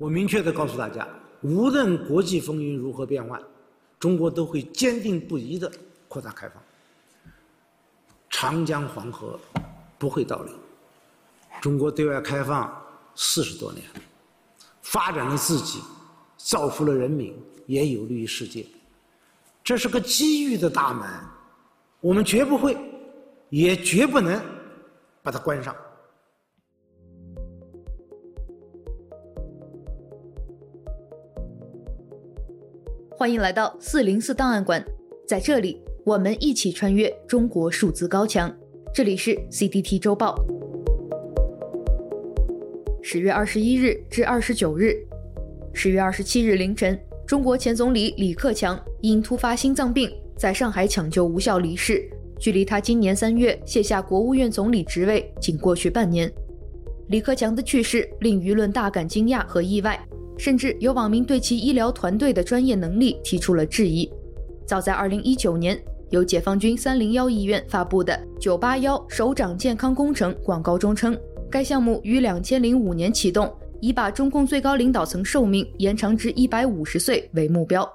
我明确的告诉大家，无论国际风云如何变幻，中国都会坚定不移的扩大开放。长江黄河不会倒流。中国对外开放四十多年，发展了自己，造福了人民，也有利于世界。这是个机遇的大门，我们绝不会，也绝不能把它关上。欢迎来到四零四档案馆，在这里，我们一起穿越中国数字高墙。这里是 CDT 周报。十月二十一日至二十九日，十月二十七日凌晨，中国前总理李克强因突发心脏病在上海抢救无效离世，距离他今年三月卸下国务院总理职位仅过去半年。李克强的去世令舆论大感惊讶和意外。甚至有网民对其医疗团队的专业能力提出了质疑。早在2019年，由解放军301医院发布的“九八幺首长健康工程”广告中称，该项目于2005年启动，以把中共最高领导层寿命延长至150岁为目标。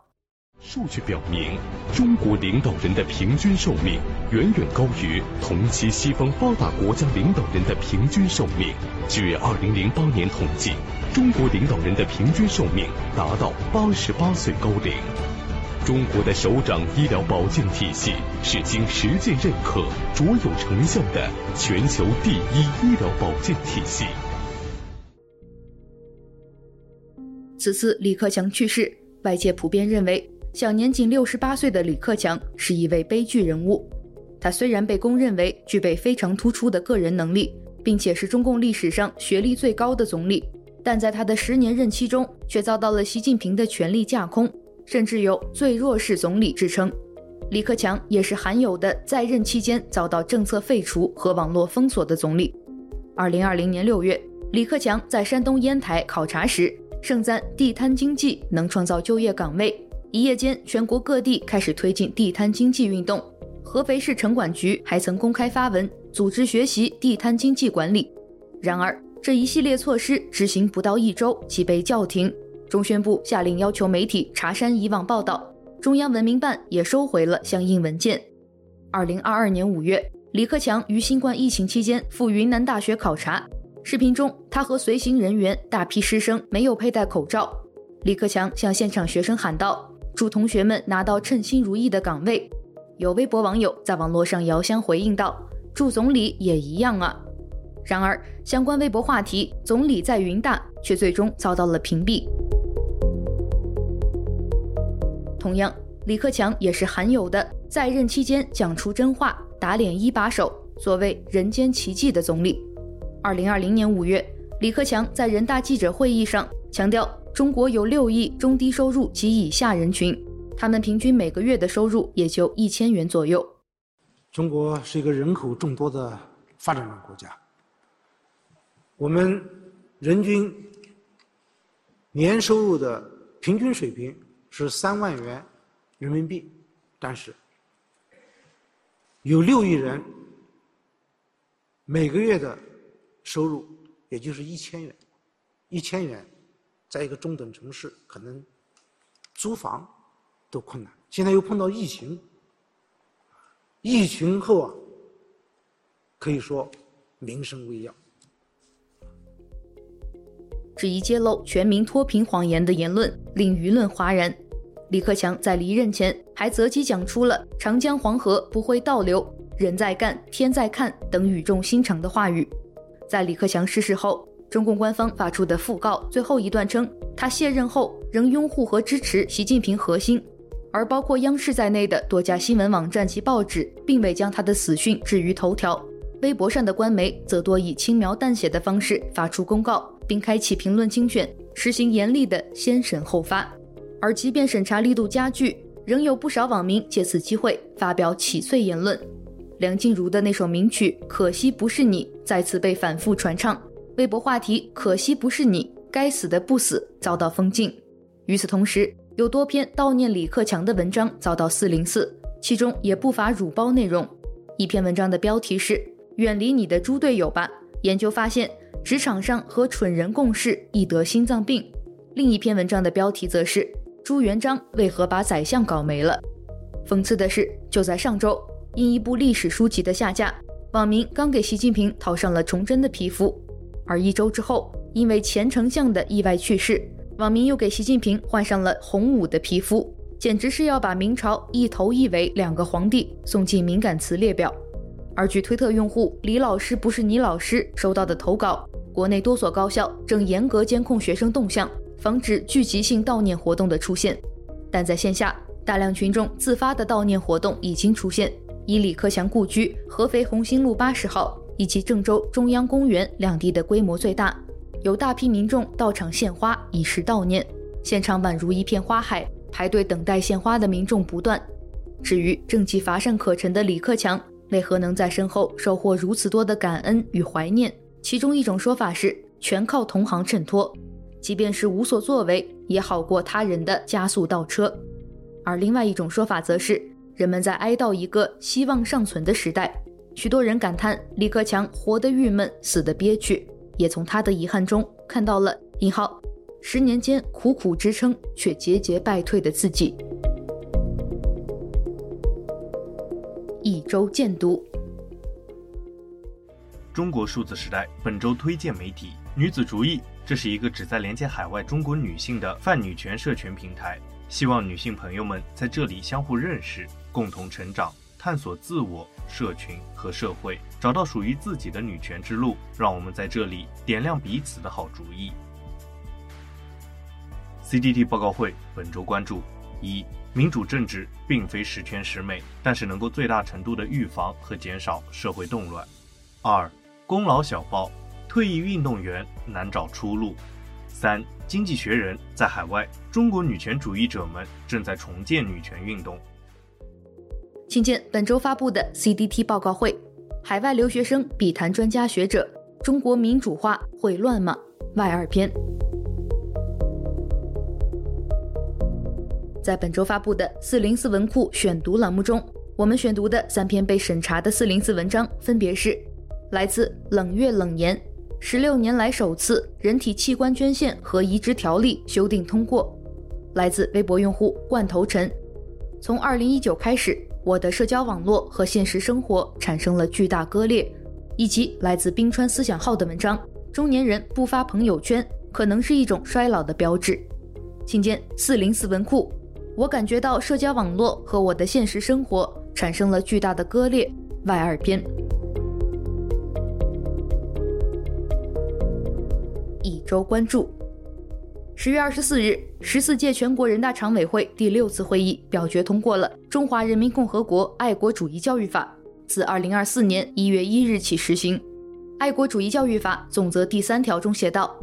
数据表明，中国领导人的平均寿命远远高于同期西方发达国家领导人的平均寿命。据2008年统计，中国领导人的平均寿命达到88岁高龄。中国的首长医疗保健体系是经实践认可、卓有成效的全球第一医疗保健体系。此次李克强去世，外界普遍认为。享年仅六十八岁的李克强是一位悲剧人物。他虽然被公认为具备非常突出的个人能力，并且是中共历史上学历最高的总理，但在他的十年任期中，却遭到了习近平的权力架空，甚至有“最弱势总理”之称。李克强也是罕有的在任期间遭到政策废除和网络封锁的总理。二零二零年六月，李克强在山东烟台考察时，盛赞地摊经济能创造就业岗位。一夜间，全国各地开始推进地摊经济运动。合肥市城管局还曾公开发文组织学习地摊经济管理。然而，这一系列措施执行不到一周即被叫停。中宣部下令要求媒体查删以往报道，中央文明办也收回了相应文件。二零二二年五月，李克强于新冠疫情期间赴云南大学考察，视频中他和随行人员大批师生没有佩戴口罩。李克强向现场学生喊道。祝同学们拿到称心如意的岗位。有微博网友在网络上遥相回应道：“祝总理也一样啊。”然而，相关微博话题“总理在云大”却最终遭到了屏蔽。同样，李克强也是罕有的在任期间讲出真话、打脸一把手，所谓“人间奇迹”的总理。二零二零年五月，李克强在人大记者会议上强调。中国有六亿中低收入及以下人群，他们平均每个月的收入也就一千元左右。中国是一个人口众多的发展中国家，我们人均年收入的平均水平是三万元人民币，但是有六亿人每个月的收入也就是一千元，一千元。在一个中等城市，可能租房都困难。现在又碰到疫情，疫情后啊，可以说民生危要。质疑揭露全民脱贫谎言的言论令舆论哗然。李克强在离任前还择机讲出了“长江黄河不会倒流，人在干，天在看”等语重心长的话语。在李克强逝世后，中共官方发出的讣告最后一段称，他卸任后仍拥护和支持习近平核心，而包括央视在内的多家新闻网站及报纸并未将他的死讯置于头条。微博上的官媒则多以轻描淡写的方式发出公告，并开启评论精选，实行严厉的先审后发。而即便审查力度加剧，仍有不少网民借此机会发表启绥言论。梁静茹的那首名曲《可惜不是你》再次被反复传唱。微博话题“可惜不是你，该死的不死”遭到封禁。与此同时，有多篇悼念李克强的文章遭到四零四，其中也不乏辱包内容。一篇文章的标题是“远离你的猪队友吧”。研究发现，职场上和蠢人共事易得心脏病。另一篇文章的标题则是“朱元璋为何把宰相搞没了”。讽刺的是，就在上周，因一部历史书籍的下架，网民刚给习近平套上了崇祯的皮肤，而一周之后，因为前丞相的意外去世，网民又给习近平换上了洪武的皮肤，简直是要把明朝一头一尾两个皇帝送进敏感词列表。而据推特用户李老师不是你老师收到的投稿，国内多所高校正严格监控学生动向，防止聚集性悼念活动的出现。但在线下，大量群众自发的悼念活动已经出现，以李克强故居合肥红星路八十号以及郑州中央公园两地的规模最大，有大批民众到场献花以示悼念，现场宛如一片花海，排队等待献花的民众不断。至于政绩乏善可陈的李克强，为何能在身后收获如此多的感恩与怀念？其中一种说法是全靠同行衬托，即便是无所作为，也好过他人的加速倒车。而另外一种说法则是人们在哀悼一个希望尚存的时代。许多人感叹李克强活得郁闷，死得憋屈，也从他的遗憾中看到了“引号十年间苦苦支撑却节节败退的自己”。一周见读：中国数字时代本周推荐媒体“女子主义”，这是一个旨在连接海外中国女性的泛女权社群平台，希望女性朋友们在这里相互认识、共同成长、探索自我、社群和社会，找到属于自己的女权之路。让我们在这里点亮彼此的好主意。CDT 报告会本周关注：一。民主政治并非十全十美，但是能够最大程度的预防和减少社会动乱。二、功劳小报，退役运动员难找出路。三、经济学人，在海外，中国女权主义者们正在重建女权运动。请见本周发布的 CDT 报告会：海外留学生笔谈专家学者，中国民主化会乱吗？外二篇。在本周发布的四零四文库选读栏目中，我们选读的三篇被审查的四零四文章分别是：来自冷月冷言，十六年来首次人体器官捐献和移植条例修订通过；来自微博用户罐头陈，从二零一九开始，我的社交网络和现实生活产生了巨大割裂；以及来自冰川思想号的文章：中年人不发朋友圈可能是一种衰老的标志。请见四零四文库。我感觉到社交网络和我的现实生活产生了巨大的割裂。外二篇。一周关注：十月二十四日，十四届全国人大常委会第六次会议表决通过了《中华人民共和国爱国主义教育法》，自二零二四年一月一日起实行。《爱国主义教育法》总则第三条中写道：“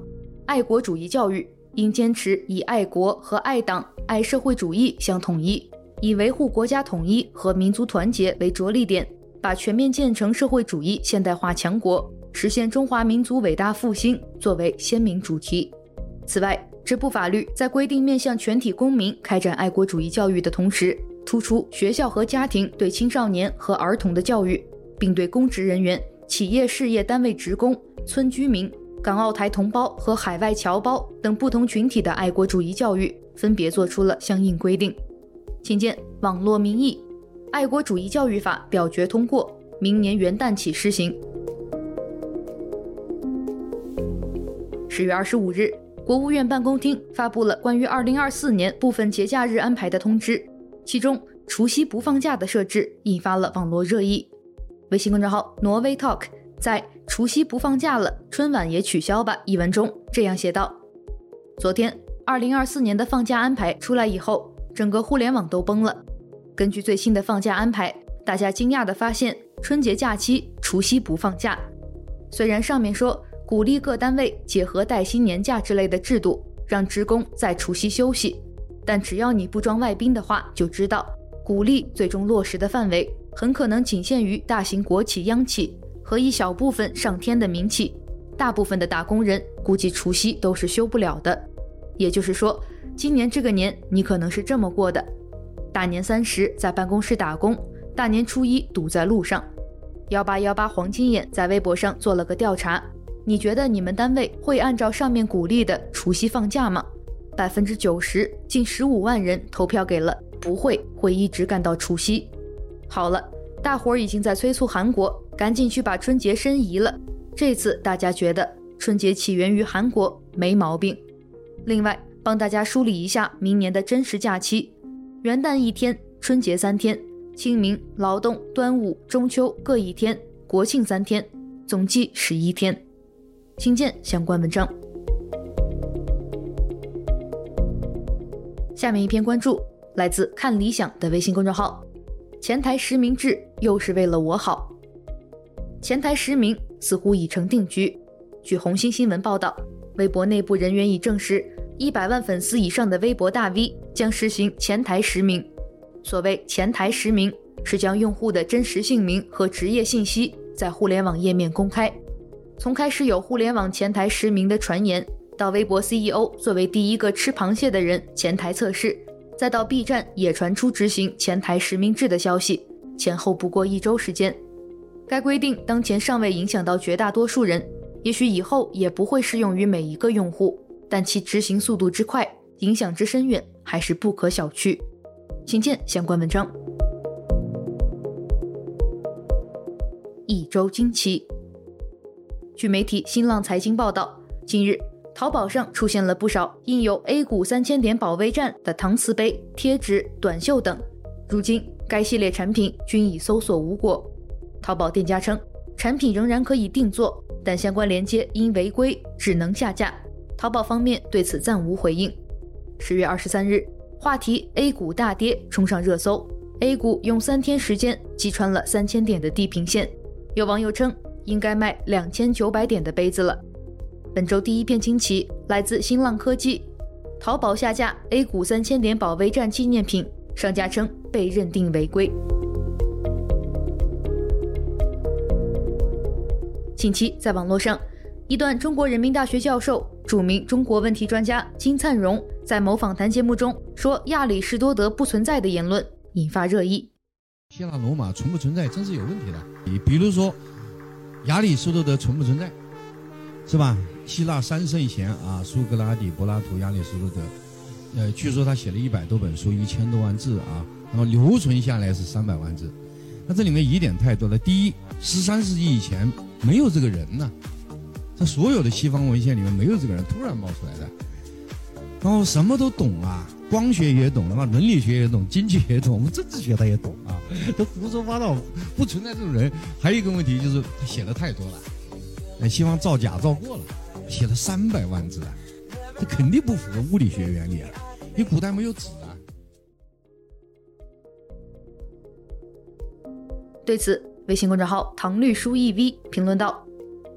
爱国主义教育应坚持以爱国和爱党。”爱社会主义相统一，以维护国家统一和民族团结为着力点，把全面建成社会主义现代化强国、实现中华民族伟大复兴作为鲜明主题。此外，这部法律在规定面向全体公民开展爱国主义教育的同时，突出学校和家庭对青少年和儿童的教育，并对公职人员、企业事业单位职工、村居民、港澳台同胞和海外侨胞等不同群体的爱国主义教育。分别做出了相应规定，请见网络民意，《爱国主义教育法》表决通过，明年元旦起施行。十月二十五日，国务院办公厅发布了关于二零二四年部分节假日安排的通知，其中除夕不放假的设置引发了网络热议。微信公众号挪威 Talk 在“除夕不放假了，春晚也取消吧”一文中这样写道：“昨天。”二零二四年的放假安排出来以后，整个互联网都崩了。根据最新的放假安排，大家惊讶地发现，春节假期除夕不放假。虽然上面说鼓励各单位结合带薪年假之类的制度，让职工在除夕休息，但只要你不装外宾的话，就知道鼓励最终落实的范围很可能仅限于大型国企、央企和一小部分上天的民企，大部分的打工人估计除夕都是休不了的。也就是说，今年这个年你可能是这么过的：大年三十在办公室打工，大年初一堵在路上。幺八幺八黄金眼在微博上做了个调查，你觉得你们单位会按照上面鼓励的除夕放假吗？百分之九十，近十五万人投票给了不会，会一直干到除夕。好了，大伙儿已经在催促韩国赶紧去把春节申遗了。这次大家觉得春节起源于韩国没毛病。另外，帮大家梳理一下明年的真实假期：元旦一天，春节三天，清明、劳动、端午、中秋各一天，国庆三天，总计十一天。请见相关文章。下面一篇关注来自看理想的微信公众号，前台实名制又是为了我好。前台实名似乎已成定局。据红星新闻报道，微博内部人员已证实，一百万粉丝以上的微博大 V 将实行前台实名。所谓前台实名，是将用户的真实姓名和职业信息在互联网页面公开。从开始有互联网前台实名的传言，到微博 CEO 作为第一个吃螃蟹的人前台测试，再到 B 站也传出执行前台实名制的消息，前后不过一周时间。该规定当前尚未影响到绝大多数人，也许以后也不会适用于每一个用户，但其执行速度之快，影响之深远，还是不可小觑。请见相关文章。一周惊奇。据媒体新浪财经报道，近日淘宝上出现了不少印有 “A 股三千点保卫战”的搪瓷杯、贴纸、短袖等。如今，该系列产品均已搜索无果。淘宝店家称，产品仍然可以定做，但相关链接因违规只能下架。淘宝方面对此暂无回应。十月二十三日，话题 “A 股大跌”冲上热搜，A 股用三天时间击穿了三千点的地平线。有网友称。应该卖两千九百点的杯子了。本周第一片惊奇来自新浪科技，淘宝下架 A 股三千点保卫战纪念品，商家称被认定违规。近期在网络上，一段中国人民大学教授、著名中国问题专家金灿荣在某访谈节目中说亚里士多德不存在的言论引发热议。希腊罗马存不存在，真是有问题的。你比如说。亚里士多德存不存在，是吧？希腊三圣贤啊，苏格拉底、柏拉图、亚里士多德，呃，据说他写了一百多本书，一千多万字啊，那么留存下来是三百万字。那这里面疑点太多了。第一，十三世纪以前没有这个人呢、啊，在所有的西方文献里面没有这个人，突然冒出来的。然后什么都懂啊，光学也懂，那伦理学也懂，经济也懂，我们政治学他也懂啊，都胡说八道，不存在这种人。还有一个问题就是他写的太多了，哎，西方造假造过了，写了三百万字啊，这肯定不符合物理学原理啊，因为古代没有纸啊。对此，微信公众号“唐律书 EV” 评论道：“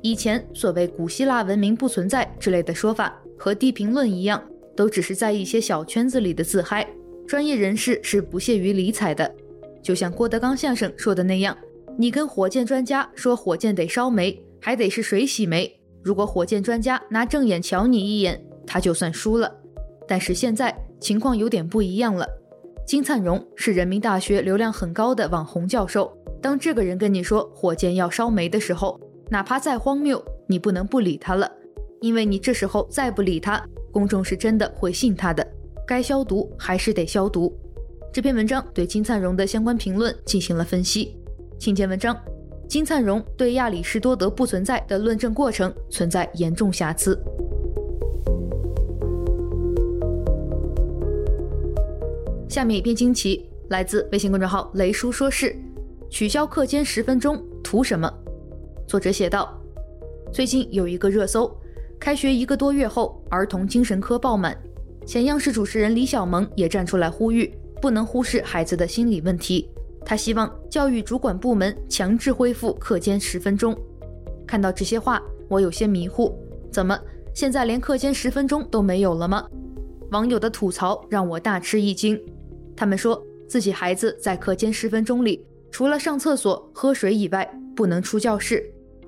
以前所谓古希腊文明不存在之类的说法，和地平论一样。”都只是在一些小圈子里的自嗨，专业人士是不屑于理睬的。就像郭德纲相声说的那样，你跟火箭专家说火箭得烧煤，还得是水洗煤。如果火箭专家拿正眼瞧你一眼，他就算输了。但是现在情况有点不一样了。金灿荣是人民大学流量很高的网红教授，当这个人跟你说火箭要烧煤的时候，哪怕再荒谬，你不能不理他了，因为你这时候再不理他。公众是真的会信他的，该消毒还是得消毒。这篇文章对金灿荣的相关评论进行了分析。请见文章：金灿荣对亚里士多德不存在的论证过程存在严重瑕疵。下面一篇惊奇来自微信公众号“雷叔说事”，取消课间十分钟图什么？作者写道：最近有一个热搜。开学一个多月后，儿童精神科爆满。前央视主持人李小萌也站出来呼吁，不能忽视孩子的心理问题。他希望教育主管部门强制恢复课间十分钟。看到这些话，我有些迷糊，怎么现在连课间十分钟都没有了吗？网友的吐槽让我大吃一惊。他们说自己孩子在课间十分钟里，除了上厕所、喝水以外，不能出教室。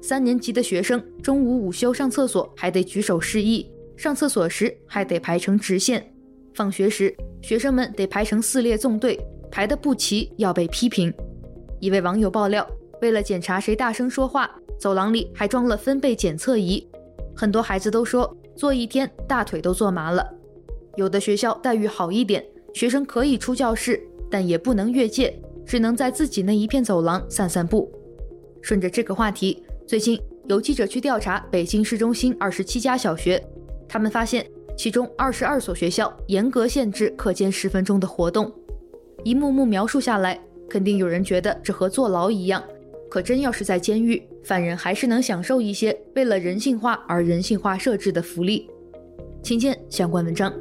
三年级的学生中午午休上厕所还得举手示意，上厕所时还得排成直线，放学时学生们得排成四列纵队，排得不齐要被批评。一位网友爆料，为了检查谁大声说话，走廊里还装了分贝检测仪，很多孩子都说坐一天大腿都坐麻了。有的学校待遇好一点，学生可以出教室，但也不能越界，只能在自己那一片走廊散散步。顺着这个话题，最近有记者去调查北京市中心二十七家小学，他们发现其中二十二所学校严格限制课间十分钟的活动。一幕幕描述下来，肯定有人觉得这和坐牢一样。可真要是在监狱，犯人还是能享受一些为了人性化而人性化设置的福利。请见相关文章。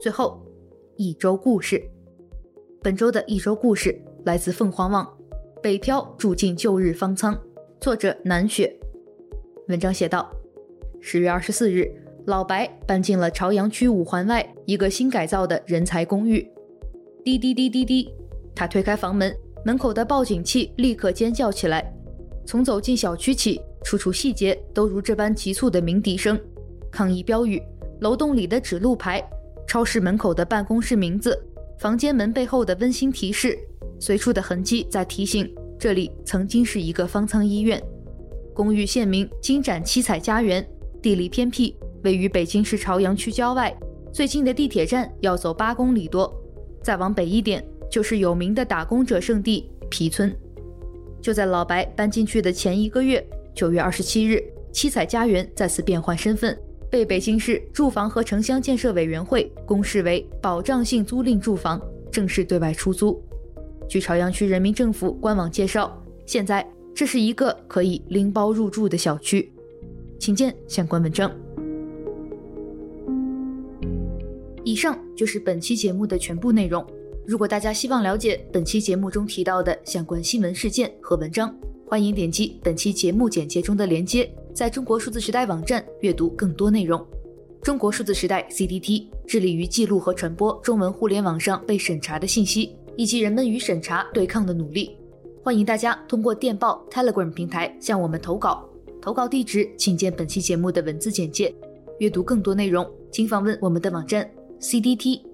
最后，一周故事。本周的一周故事来自凤凰网，《北漂住进旧日方舱》，作者南雪。文章写道：十月二十四日，老白搬进了朝阳区五环外一个新改造的人才公寓。滴滴滴滴滴，他推开房门，门口的报警器立刻尖叫起来。从走进小区起，处处细节都如这般急促的鸣笛声、抗议标语、楼栋里的指路牌、超市门口的办公室名字。房间门背后的温馨提示，随处的痕迹在提醒这里曾经是一个方舱医院。公寓现名金盏七彩家园，地理偏僻，位于北京市朝阳区郊外，最近的地铁站要走八公里多。再往北一点，就是有名的打工者圣地皮村。就在老白搬进去的前一个月，九月二十七日，七彩家园再次变换身份。被北京市住房和城乡建设委员会公示为保障性租赁住房，正式对外出租。据朝阳区人民政府官网介绍，现在这是一个可以拎包入住的小区。请见相关文章。以上就是本期节目的全部内容。如果大家希望了解本期节目中提到的相关新闻事件和文章，欢迎点击本期节目简介中的链接。在中国数字时代网站阅读更多内容。中国数字时代 （CDT） 致力于记录和传播中文互联网上被审查的信息，以及人们与审查对抗的努力。欢迎大家通过电报 Telegram 平台向我们投稿，投稿地址请见本期节目的文字简介。阅读更多内容，请访问我们的网站 cdt.media。